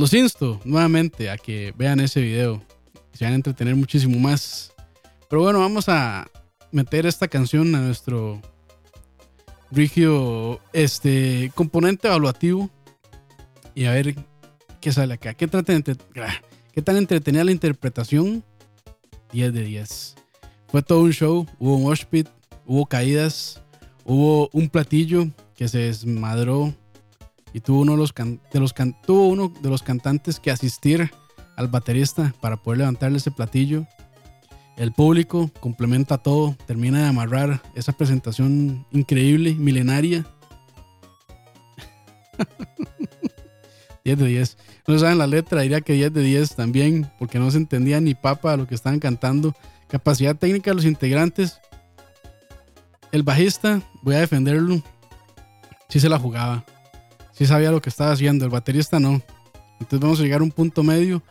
Los insto nuevamente a que vean ese video. Se van a entretener muchísimo más. Pero bueno, vamos a meter esta canción a nuestro rígido este, componente evaluativo. Y a ver qué sale acá. ¿Qué, entre- ah, ¿Qué tan entretenida la interpretación? 10 de 10. Fue todo un show. Hubo mosh pit, hubo caídas, hubo un platillo que se desmadró y tuvo uno de los, tuvo uno de los cantantes que asistir al baterista para poder levantarle ese platillo. El público complementa todo, termina de amarrar esa presentación increíble, milenaria. 10 de 10. No saben la letra, diría que 10 de 10 también, porque no se entendía ni papa lo que estaban cantando. Capacidad técnica de los integrantes. El bajista, voy a defenderlo, sí se la jugaba. Sí sabía lo que estaba haciendo. El baterista no. Entonces vamos a llegar a un punto medio.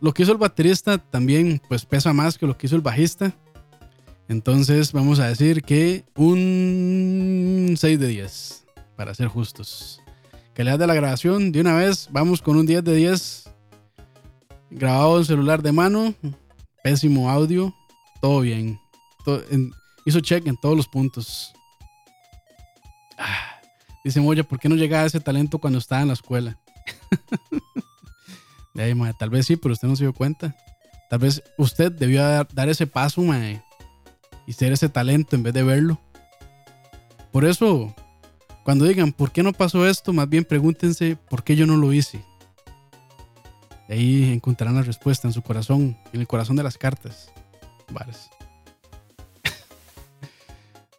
Lo que hizo el baterista también pues pesa más que lo que hizo el bajista. Entonces vamos a decir que un 6 de 10, para ser justos. Calidad de la grabación, de una vez, vamos con un 10 de 10. Grabado en celular de mano, pésimo audio, todo bien. Hizo check en todos los puntos. Ah, dice Moya, ¿por qué no llegaba ese talento cuando estaba en la escuela? De ahí, tal vez sí, pero usted no se dio cuenta. Tal vez usted debió dar, ese paso, mae, y ser ese talento en vez de verlo. Por eso, cuando digan, ¿por qué no pasó esto? Más bien pregúntense, ¿por qué yo no lo hice? De ahí encontrarán la respuesta en su corazón, en el corazón de las cartas. Varas.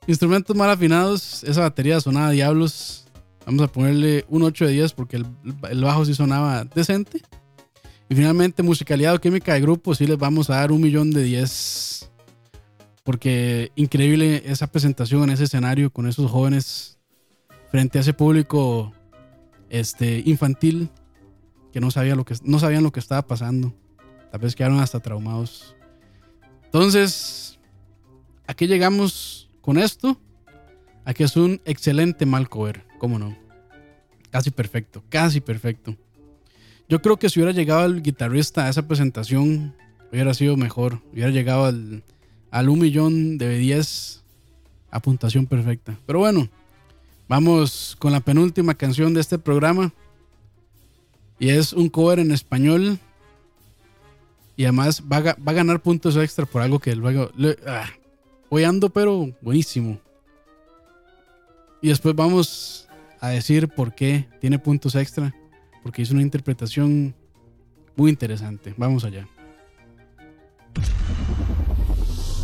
Instrumentos mal afinados, esa batería sonaba diablos. Vamos a ponerle un 8 de 10 porque el, el bajo sí sonaba decente. Y finalmente, musicalidad o química de grupo, sí les vamos a dar un millón de 10. Porque increíble esa presentación en ese escenario con esos jóvenes frente a ese público este, infantil que no, sabía lo que no sabían lo que estaba pasando. Tal vez quedaron hasta traumados. Entonces, aquí llegamos con esto. Aquí es un excelente mal cover, cómo no. Casi perfecto, casi perfecto. Yo creo que si hubiera llegado el guitarrista a esa presentación, hubiera sido mejor. Hubiera llegado al, al 1 millón de 10 a puntuación perfecta. Pero bueno, vamos con la penúltima canción de este programa. Y es un cover en español. Y además va a, va a ganar puntos extra por algo que luego... le- ah, hoy ando, pero buenísimo. Y después vamos a decir por qué tiene puntos extra. Porque hizo una interpretación muy interesante. Vamos allá.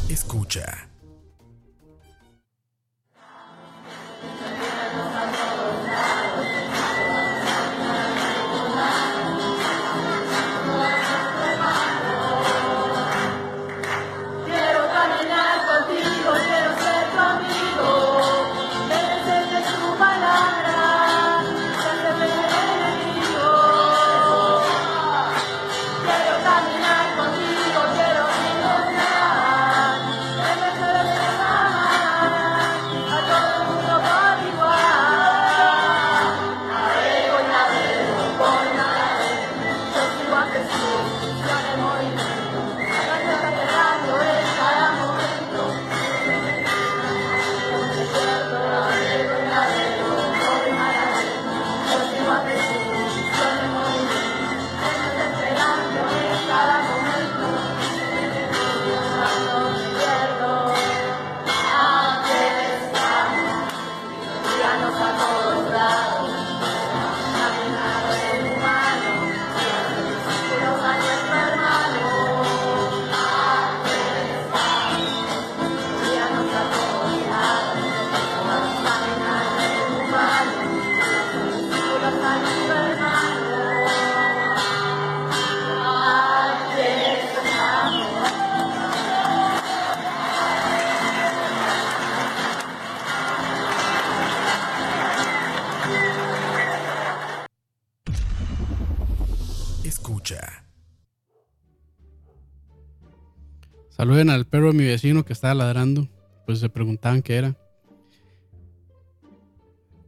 Escucha. Que estaba ladrando. Pues se preguntaban qué era.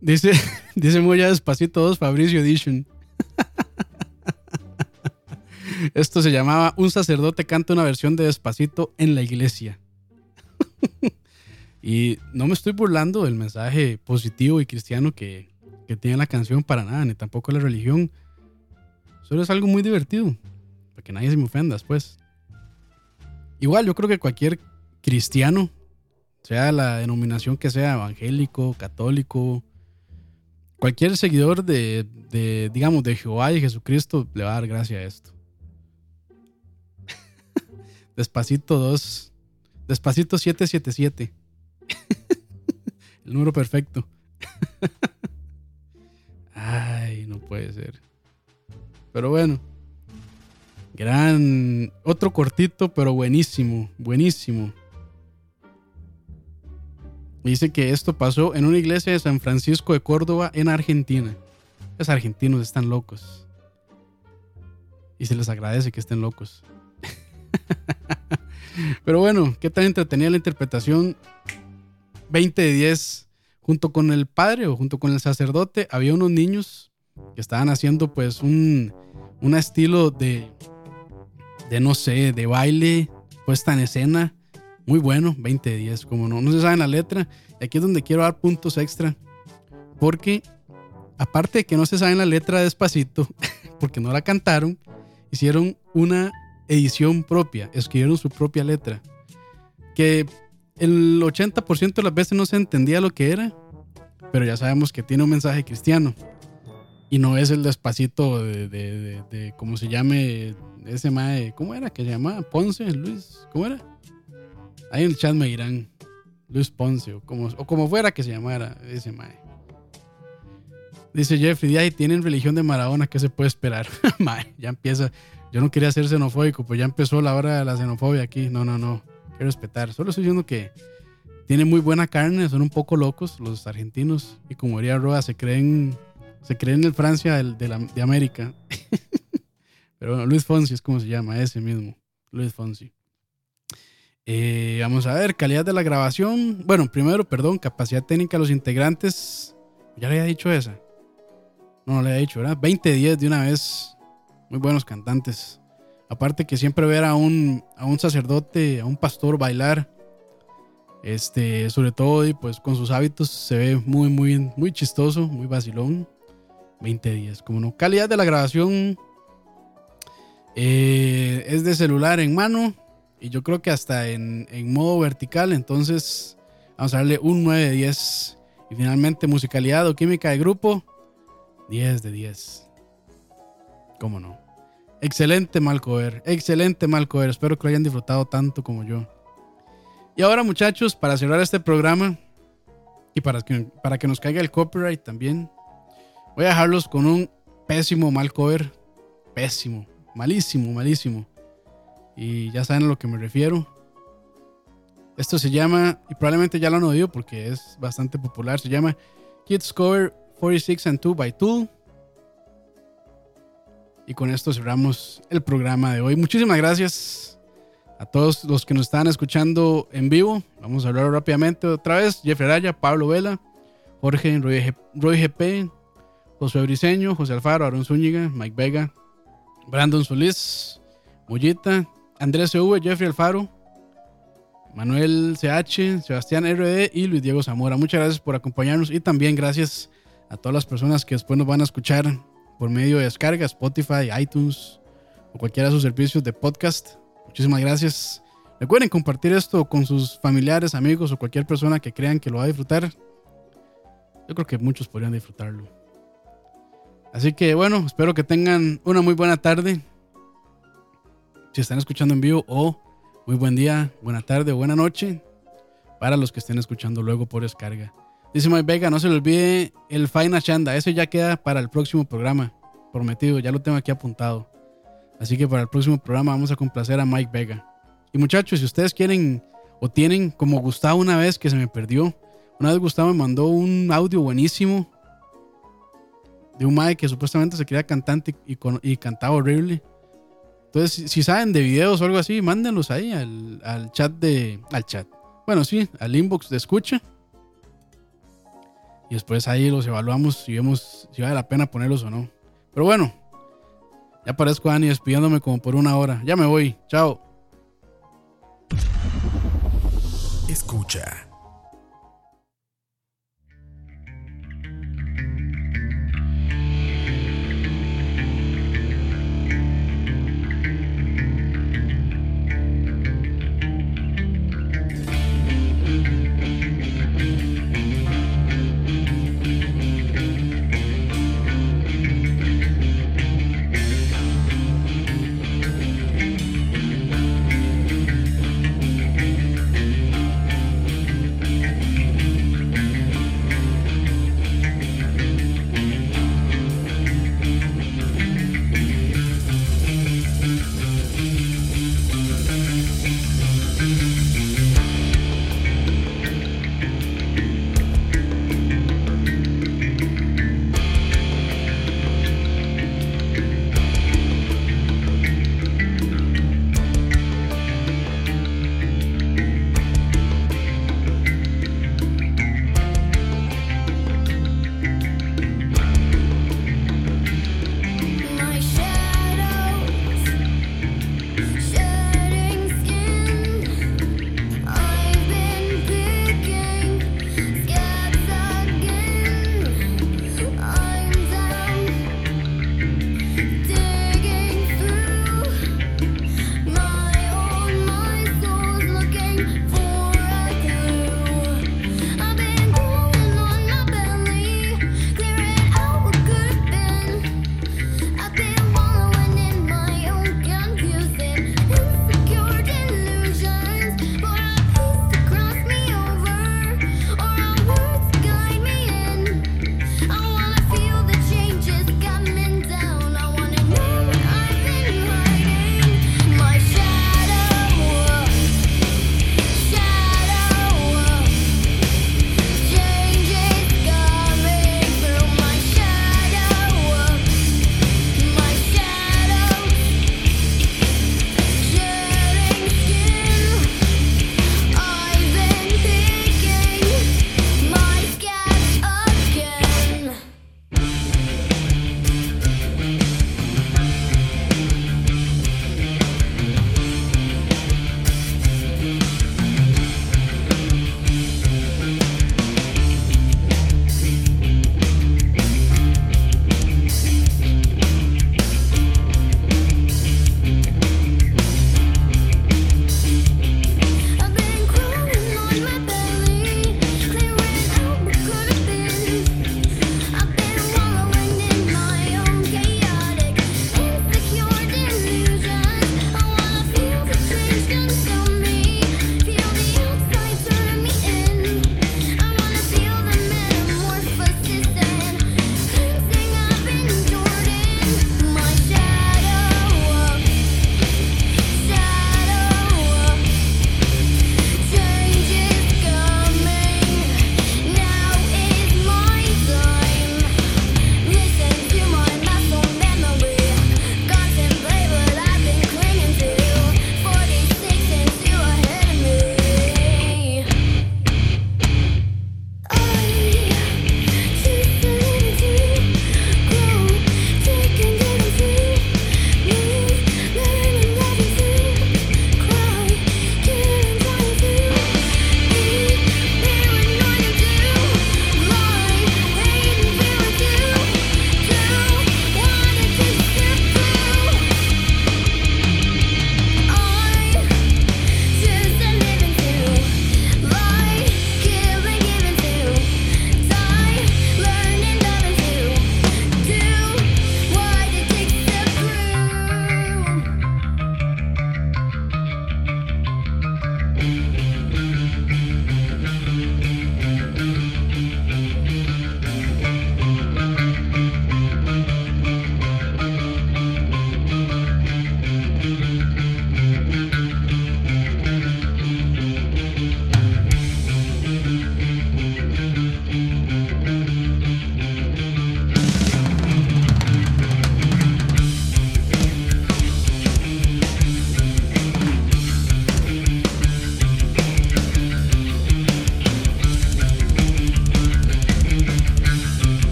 Dice, dice muy ya despacito 2 Fabricio Edition. Esto se llamaba Un sacerdote canta una versión de Despacito en la iglesia. y no me estoy burlando del mensaje positivo y cristiano que, que tiene la canción para nada, ni tampoco la religión. Solo es algo muy divertido. Para que nadie se me ofenda después. Igual, yo creo que cualquier cristiano, sea la denominación que sea, evangélico, católico, cualquier seguidor de, de, digamos, de Jehová y Jesucristo le va a dar gracia a esto. Despacito 2. Despacito 777. El número perfecto. Ay, no puede ser. Pero bueno. Gran. Otro cortito, pero buenísimo. Buenísimo. Dice que esto pasó en una iglesia de San Francisco de Córdoba, en Argentina. Los argentinos están locos. Y se les agradece que estén locos. Pero bueno, qué tan entretenida la interpretación. 20 de 10. Junto con el padre o junto con el sacerdote, había unos niños que estaban haciendo pues un, un estilo de, de, no sé, de baile, puesta en escena. Muy bueno, 20 de 10, como no, no se sabe la letra. Y aquí es donde quiero dar puntos extra. Porque, aparte de que no se sabe la letra despacito, porque no la cantaron, hicieron una edición propia, escribieron su propia letra. Que el 80% de las veces no se entendía lo que era, pero ya sabemos que tiene un mensaje cristiano. Y no es el despacito de, de, de, de ¿cómo se llame? Ese mae, ¿cómo era que se llamaba? Ponce, Luis, ¿cómo era? Ahí en el chat me dirán Luis Ponce o como, fuera que se llamara ese mae. Dice Jeffrey, tienen religión de Maradona, ¿qué se puede esperar? mae, ya empieza. Yo no quería ser xenofóbico, pues ya empezó la hora de la xenofobia aquí. No, no, no. Quiero respetar. Solo estoy diciendo que tienen muy buena carne, son un poco locos los argentinos. Y como diría Roa, se creen, se creen el Francia de América. Pero bueno, Luis Fonsi es como se llama, ese mismo. Luis Fonsi. Eh, vamos a ver, calidad de la grabación. Bueno, primero, perdón, capacidad técnica de los integrantes. Ya le había dicho esa. No, no le había dicho, ¿verdad? 20-10 de una vez. Muy buenos cantantes. Aparte que siempre ver a un, a un sacerdote, a un pastor bailar. Este, sobre todo, y pues con sus hábitos se ve muy, muy, muy chistoso, muy vacilón. 20-10, como no. Calidad de la grabación. Eh, es de celular en mano. Y yo creo que hasta en, en, modo vertical. Entonces, vamos a darle un 9 de 10. Y finalmente, musicalidad o química de grupo, 10 de 10. ¿Cómo no? Excelente Malcover. Excelente Malcover. Espero que lo hayan disfrutado tanto como yo. Y ahora, muchachos, para cerrar este programa y para que, para que nos caiga el copyright también, voy a dejarlos con un pésimo Malcover. Pésimo. Malísimo, malísimo. Y ya saben a lo que me refiero. Esto se llama, y probablemente ya lo han oído porque es bastante popular, se llama Kids Cover 46 and 2 by Tool. Y con esto cerramos el programa de hoy. Muchísimas gracias a todos los que nos están escuchando en vivo. Vamos a hablar rápidamente otra vez. Jeffrey Araya, Pablo Vela, Jorge Roy, Roy GP, José Briseño, José Alfaro, Aaron Zúñiga, Mike Vega, Brandon Solís, Mollita, Andrés CV, Jeffrey Alfaro, Manuel CH, Sebastián RD y Luis Diego Zamora. Muchas gracias por acompañarnos y también gracias a todas las personas que después nos van a escuchar por medio de descarga, Spotify, iTunes o cualquiera de sus servicios de podcast. Muchísimas gracias. Recuerden compartir esto con sus familiares, amigos o cualquier persona que crean que lo va a disfrutar. Yo creo que muchos podrían disfrutarlo. Así que bueno, espero que tengan una muy buena tarde si están escuchando en vivo o muy buen día, buena tarde buena noche para los que estén escuchando luego por descarga. Dice Mike Vega, no se le olvide el Faina Chanda, eso ya queda para el próximo programa, prometido, ya lo tengo aquí apuntado. Así que para el próximo programa vamos a complacer a Mike Vega. Y muchachos, si ustedes quieren o tienen como Gustavo una vez que se me perdió, una vez Gustavo me mandó un audio buenísimo de un Mike que supuestamente se quería cantante y, y cantaba horrible. Entonces, si, saben de videos o algo así, mándenlos ahí al, al chat de. Al chat. Bueno, sí, al inbox de escucha. Y después ahí los evaluamos si vemos si vale la pena ponerlos o no. Pero bueno, ya parezco Ani despidiéndome como por una hora. Ya me voy. Chao. Escucha.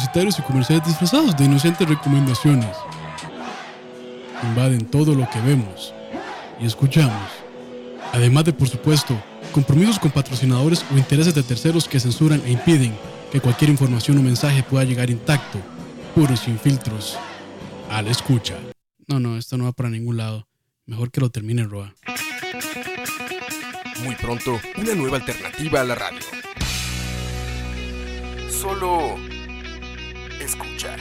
Publicitarios y comerciales disfrazados de inocentes recomendaciones invaden todo lo que vemos y escuchamos. Además de, por supuesto, compromisos con patrocinadores o intereses de terceros que censuran e impiden que cualquier información o mensaje pueda llegar intacto, puros sin filtros, a la escucha. No, no, esto no va para ningún lado. Mejor que lo termine Roa. Muy pronto, una nueva alternativa a la radio. Solo escucha.